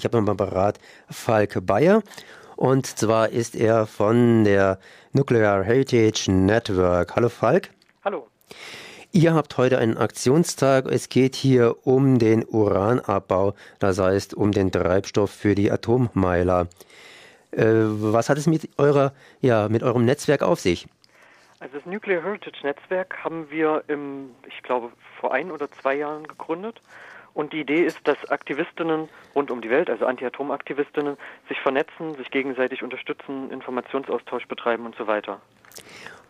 Ich habe im Apparat Falk Bayer und zwar ist er von der Nuclear Heritage Network. Hallo Falk. Hallo. Ihr habt heute einen Aktionstag. Es geht hier um den Uranabbau, das heißt um den Treibstoff für die Atommeiler. Äh, was hat es mit eurer, ja, mit eurem Netzwerk auf sich? Also das Nuclear Heritage Netzwerk haben wir im, ich glaube, vor ein oder zwei Jahren gegründet. Und die Idee ist, dass Aktivistinnen rund um die Welt, also Anti-Atom-Aktivistinnen, sich vernetzen, sich gegenseitig unterstützen, Informationsaustausch betreiben und so weiter.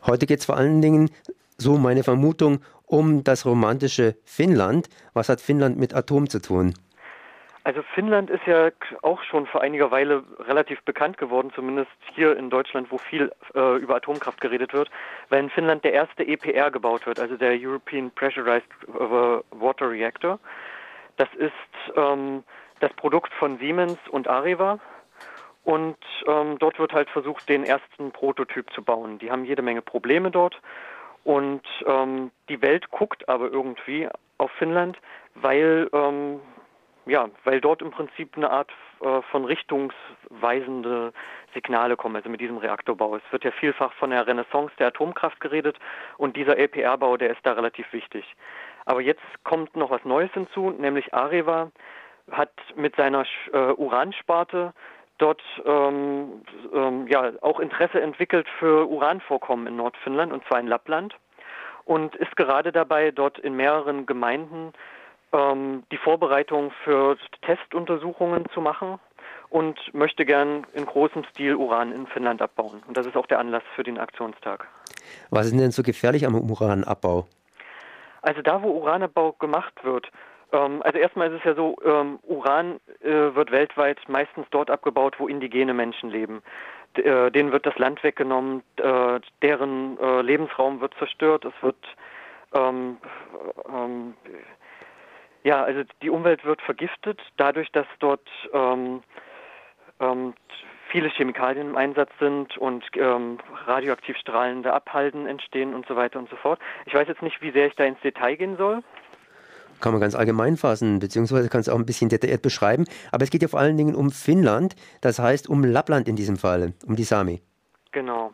Heute geht es vor allen Dingen, so meine Vermutung, um das romantische Finnland. Was hat Finnland mit Atom zu tun? Also Finnland ist ja auch schon vor einiger Weile relativ bekannt geworden, zumindest hier in Deutschland, wo viel äh, über Atomkraft geredet wird, weil in Finnland der erste EPR gebaut wird, also der European Pressurized äh, Water Reactor. Das ist ähm, das Produkt von Siemens und Areva. Und ähm, dort wird halt versucht, den ersten Prototyp zu bauen. Die haben jede Menge Probleme dort. Und ähm, die Welt guckt aber irgendwie auf Finnland, weil, ähm, ja, weil dort im Prinzip eine Art äh, von richtungsweisende Signale kommen, also mit diesem Reaktorbau. Es wird ja vielfach von der Renaissance der Atomkraft geredet und dieser LPR-Bau, der ist da relativ wichtig. Aber jetzt kommt noch was Neues hinzu, nämlich Areva hat mit seiner äh, Uransparte dort ähm, ähm, ja auch Interesse entwickelt für Uranvorkommen in Nordfinnland und zwar in Lappland und ist gerade dabei, dort in mehreren Gemeinden ähm, die Vorbereitung für Testuntersuchungen zu machen und möchte gern in großem Stil Uran in Finnland abbauen. Und das ist auch der Anlass für den Aktionstag. Was ist denn so gefährlich am Uranabbau? Also da, wo Uranabbau gemacht wird, ähm, also erstmal ist es ja so, ähm, Uran äh, wird weltweit meistens dort abgebaut, wo indigene Menschen leben. D äh, denen wird das Land weggenommen, äh, deren äh, Lebensraum wird zerstört, es wird ähm, ähm, ja, also die Umwelt wird vergiftet, dadurch, dass dort ähm, ähm, viele Chemikalien im Einsatz sind und ähm, radioaktiv strahlende Abhalten entstehen und so weiter und so fort. Ich weiß jetzt nicht, wie sehr ich da ins Detail gehen soll. Kann man ganz allgemein fassen, beziehungsweise kann es auch ein bisschen detailliert beschreiben. Aber es geht ja vor allen Dingen um Finnland, das heißt um Lappland in diesem Fall, um die Sami. Genau.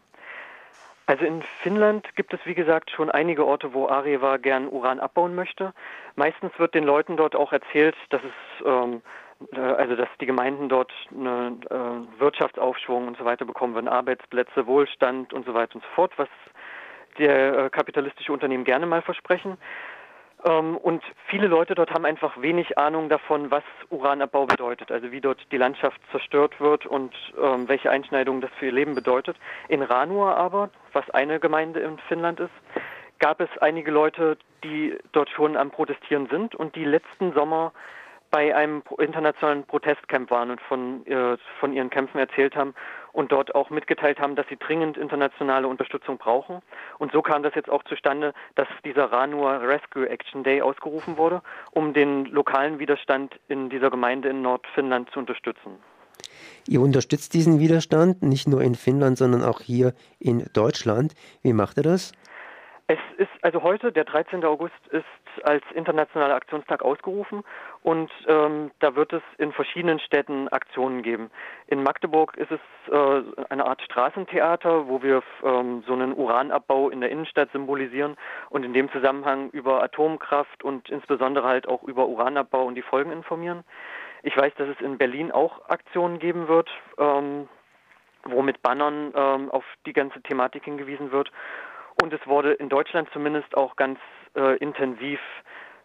Also in Finnland gibt es, wie gesagt, schon einige Orte, wo Areva gern Uran abbauen möchte. Meistens wird den Leuten dort auch erzählt, dass es ähm, äh, also dass die Gemeinden dort einen äh, Wirtschaftsaufschwung und so weiter bekommen würden, Arbeitsplätze, Wohlstand und so weiter und so fort, was der äh, kapitalistische Unternehmen gerne mal versprechen. Ähm, und viele Leute dort haben einfach wenig Ahnung davon, was Uranabbau bedeutet, also wie dort die Landschaft zerstört wird und ähm, welche Einschneidungen das für ihr Leben bedeutet. In Ranua aber, was eine Gemeinde in Finnland ist, gab es einige Leute, die dort schon am Protestieren sind und die letzten Sommer bei einem internationalen Protestcamp waren und von, äh, von ihren Kämpfen erzählt haben und dort auch mitgeteilt haben, dass sie dringend internationale Unterstützung brauchen. Und so kam das jetzt auch zustande, dass dieser Ranua Rescue Action Day ausgerufen wurde, um den lokalen Widerstand in dieser Gemeinde in Nordfinnland zu unterstützen. Ihr unterstützt diesen Widerstand nicht nur in Finnland, sondern auch hier in Deutschland. Wie macht ihr das? Es ist also heute, der 13. August, ist als internationaler Aktionstag ausgerufen und ähm, da wird es in verschiedenen Städten Aktionen geben. In Magdeburg ist es äh, eine Art Straßentheater, wo wir ähm, so einen Uranabbau in der Innenstadt symbolisieren und in dem Zusammenhang über Atomkraft und insbesondere halt auch über Uranabbau und die Folgen informieren. Ich weiß, dass es in Berlin auch Aktionen geben wird, ähm, wo mit Bannern ähm, auf die ganze Thematik hingewiesen wird. Und es wurde in Deutschland zumindest auch ganz äh, intensiv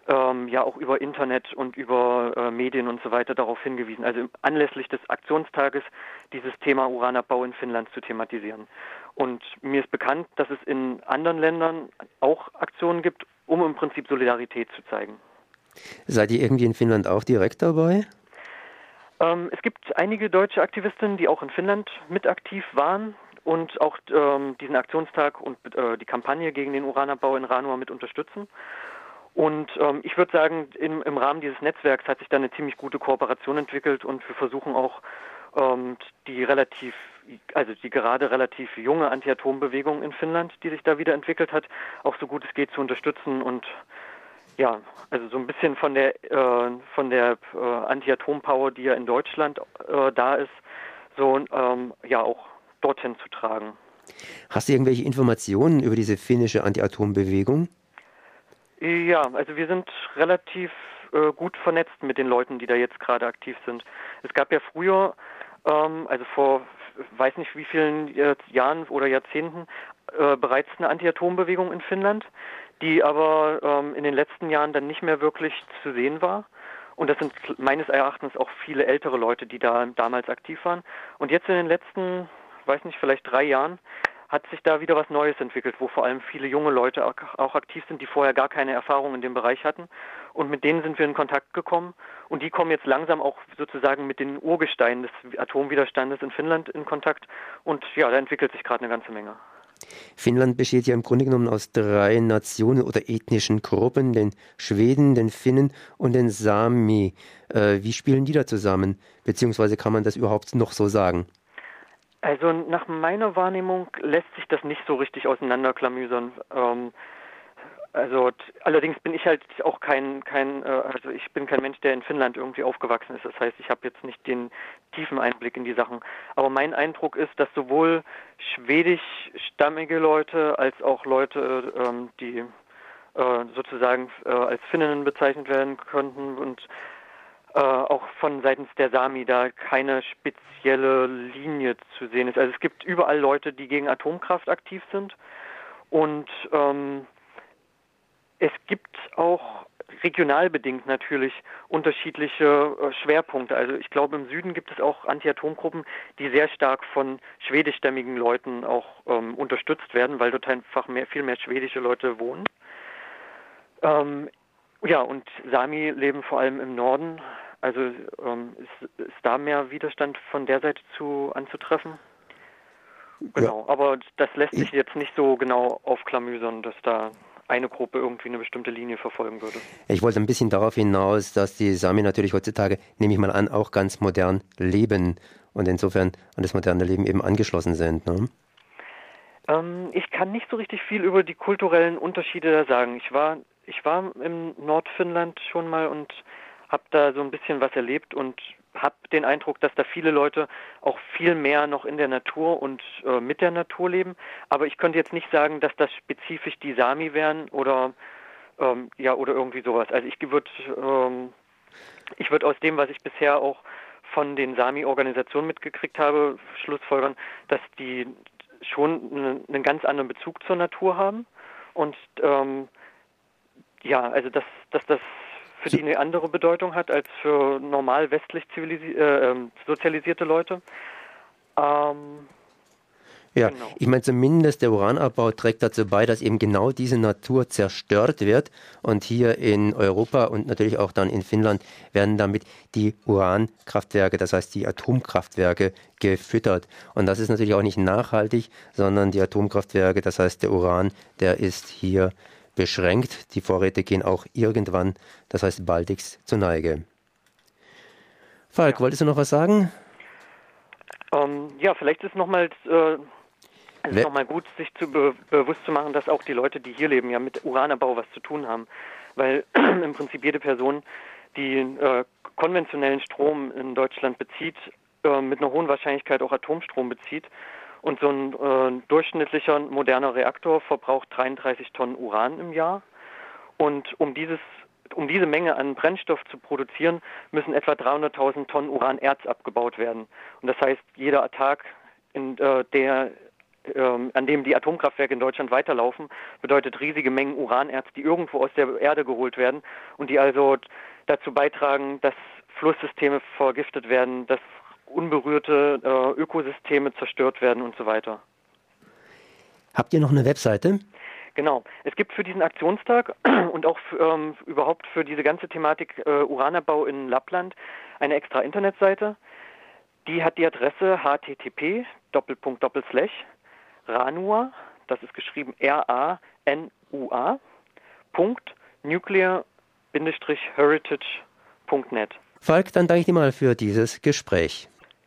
ähm, ja auch über Internet und über äh, Medien und so weiter darauf hingewiesen, also anlässlich des Aktionstages dieses Thema Uranabbau in Finnland zu thematisieren. Und mir ist bekannt, dass es in anderen Ländern auch Aktionen gibt, um im Prinzip Solidarität zu zeigen. Seid ihr irgendwie in Finnland auch direkt dabei? Ähm, es gibt einige deutsche Aktivistinnen, die auch in Finnland mit aktiv waren und auch ähm, diesen Aktionstag und äh, die Kampagne gegen den Uranabbau in Ranua mit unterstützen. Und ähm, ich würde sagen, im, im, Rahmen dieses Netzwerks hat sich da eine ziemlich gute Kooperation entwickelt und wir versuchen auch ähm, die relativ, also die gerade relativ junge Anti-Atom-Bewegung in Finnland, die sich da wieder entwickelt hat, auch so gut es geht zu unterstützen und Ja, also so ein bisschen von der äh, von der äh, Anti-Atom-Power, die ja in Deutschland äh, da ist, so ähm, ja auch dorthin zu tragen. Hast du irgendwelche Informationen über diese finnische Anti-Atom-Bewegung? Ja, also wir sind relativ äh, gut vernetzt mit den Leuten, die da jetzt gerade aktiv sind. Es gab ja früher, ähm, also vor weiß nicht wie vielen Jahren oder Jahrzehnten, äh, bereits eine Anti-Atom-Bewegung in Finnland, die aber ähm, in den letzten Jahren dann nicht mehr wirklich zu sehen war. Und das sind meines Erachtens auch viele ältere Leute, die da damals aktiv waren. Und jetzt in den letzten, weiß nicht, vielleicht drei Jahren hat sich da wieder was Neues entwickelt, wo vor allem viele junge Leute auch aktiv sind, die vorher gar keine Erfahrung in dem Bereich hatten. Und mit denen sind wir in Kontakt gekommen. Und die kommen jetzt langsam auch sozusagen mit den Urgesteinen des Atomwiderstandes in Finnland in Kontakt. Und ja, da entwickelt sich gerade eine ganze Menge. Finnland besteht ja im Grunde genommen aus drei Nationen oder ethnischen Gruppen, den Schweden, den Finnen und den Sami. Äh, wie spielen die da zusammen? Beziehungsweise kann man das überhaupt noch so sagen? Also nach meiner Wahrnehmung lässt sich das nicht so richtig auseinanderklamüsern. Ähm, also allerdings bin ich halt auch kein kein äh, also ich bin kein Mensch, der in Finnland irgendwie aufgewachsen ist. Das heißt, ich habe jetzt nicht den tiefen Einblick in die Sachen. Aber mein Eindruck ist, dass sowohl schwedischstammige Leute als auch Leute, ähm, die äh, sozusagen äh, als Finninnen bezeichnet werden könnten und äh, auch von seitens der Sami da keine spezielle Linie zu sehen ist. Also es gibt überall Leute, die gegen Atomkraft aktiv sind und ähm, es gibt auch regional bedingt natürlich unterschiedliche äh, Schwerpunkte. Also ich glaube, im Süden gibt es auch Anti-Atom-Gruppen, die sehr stark von schwedischstämmigen Leuten auch ähm, unterstützt werden, weil dort einfach mehr, viel mehr schwedische Leute wohnen. Ähm, ja, und Sami leben vor allem im Norden. Also ähm, ist, ist da mehr Widerstand von der Seite zu anzutreffen? Genau, ja. aber das lässt sich jetzt nicht so genau aufklamüsern, dass da eine Gruppe irgendwie eine bestimmte Linie verfolgen würde. Ich wollte ein bisschen darauf hinaus, dass die Sami natürlich heutzutage, nehme ich mal an, auch ganz modern leben und insofern an das moderne Leben eben angeschlossen sind. Ne? Ähm, ich kann nicht so richtig viel über die kulturellen Unterschiede da sagen. Ich war ich war im Nordfinnland schon mal und habe da so ein bisschen was erlebt und habe den Eindruck, dass da viele Leute auch viel mehr noch in der Natur und äh, mit der Natur leben. Aber ich könnte jetzt nicht sagen, dass das spezifisch die Sami wären oder ähm, ja oder irgendwie sowas. Also ich würde ähm, ich würde aus dem, was ich bisher auch von den Sami-Organisationen mitgekriegt habe, schlussfolgern, dass die schon einen ganz anderen Bezug zur Natur haben und ähm, ja, also dass, dass das für die eine andere Bedeutung hat als für normal westlich äh, ähm, sozialisierte Leute. Ähm, ja, genau. ich meine zumindest der Uranabbau trägt dazu bei, dass eben genau diese Natur zerstört wird und hier in Europa und natürlich auch dann in Finnland werden damit die Urankraftwerke, das heißt die Atomkraftwerke gefüttert. Und das ist natürlich auch nicht nachhaltig, sondern die Atomkraftwerke, das heißt der Uran, der ist hier beschränkt. Die Vorräte gehen auch irgendwann, das heißt baldigst, zur Neige. Falk, wolltest du noch was sagen? Ähm, ja, vielleicht ist nochmal äh, es noch gut, sich zu be bewusst zu machen, dass auch die Leute, die hier leben, ja mit Uranabbau was zu tun haben. Weil im Prinzip jede Person, die äh, konventionellen Strom in Deutschland bezieht, äh, mit einer hohen Wahrscheinlichkeit auch Atomstrom bezieht und so ein äh, durchschnittlicher moderner Reaktor verbraucht 33 Tonnen Uran im Jahr. Und um dieses um diese Menge an Brennstoff zu produzieren, müssen etwa 300.000 Tonnen Uranerz abgebaut werden. Und das heißt, jeder Tag, in, äh, der, äh, an dem die Atomkraftwerke in Deutschland weiterlaufen, bedeutet riesige Mengen Uranerz, die irgendwo aus der Erde geholt werden und die also dazu beitragen, dass Flusssysteme vergiftet werden, dass unberührte äh, Ökosysteme zerstört werden und so weiter. Habt ihr noch eine Webseite? Genau. Es gibt für diesen Aktionstag und auch für, ähm, überhaupt für diese ganze Thematik äh, Uranabbau in Lappland eine extra Internetseite. Die hat die Adresse http ranua, das ist geschrieben R-A-N-U-A, Punkt nuclear-heritage.net. Falk, dann danke ich dir mal für dieses Gespräch.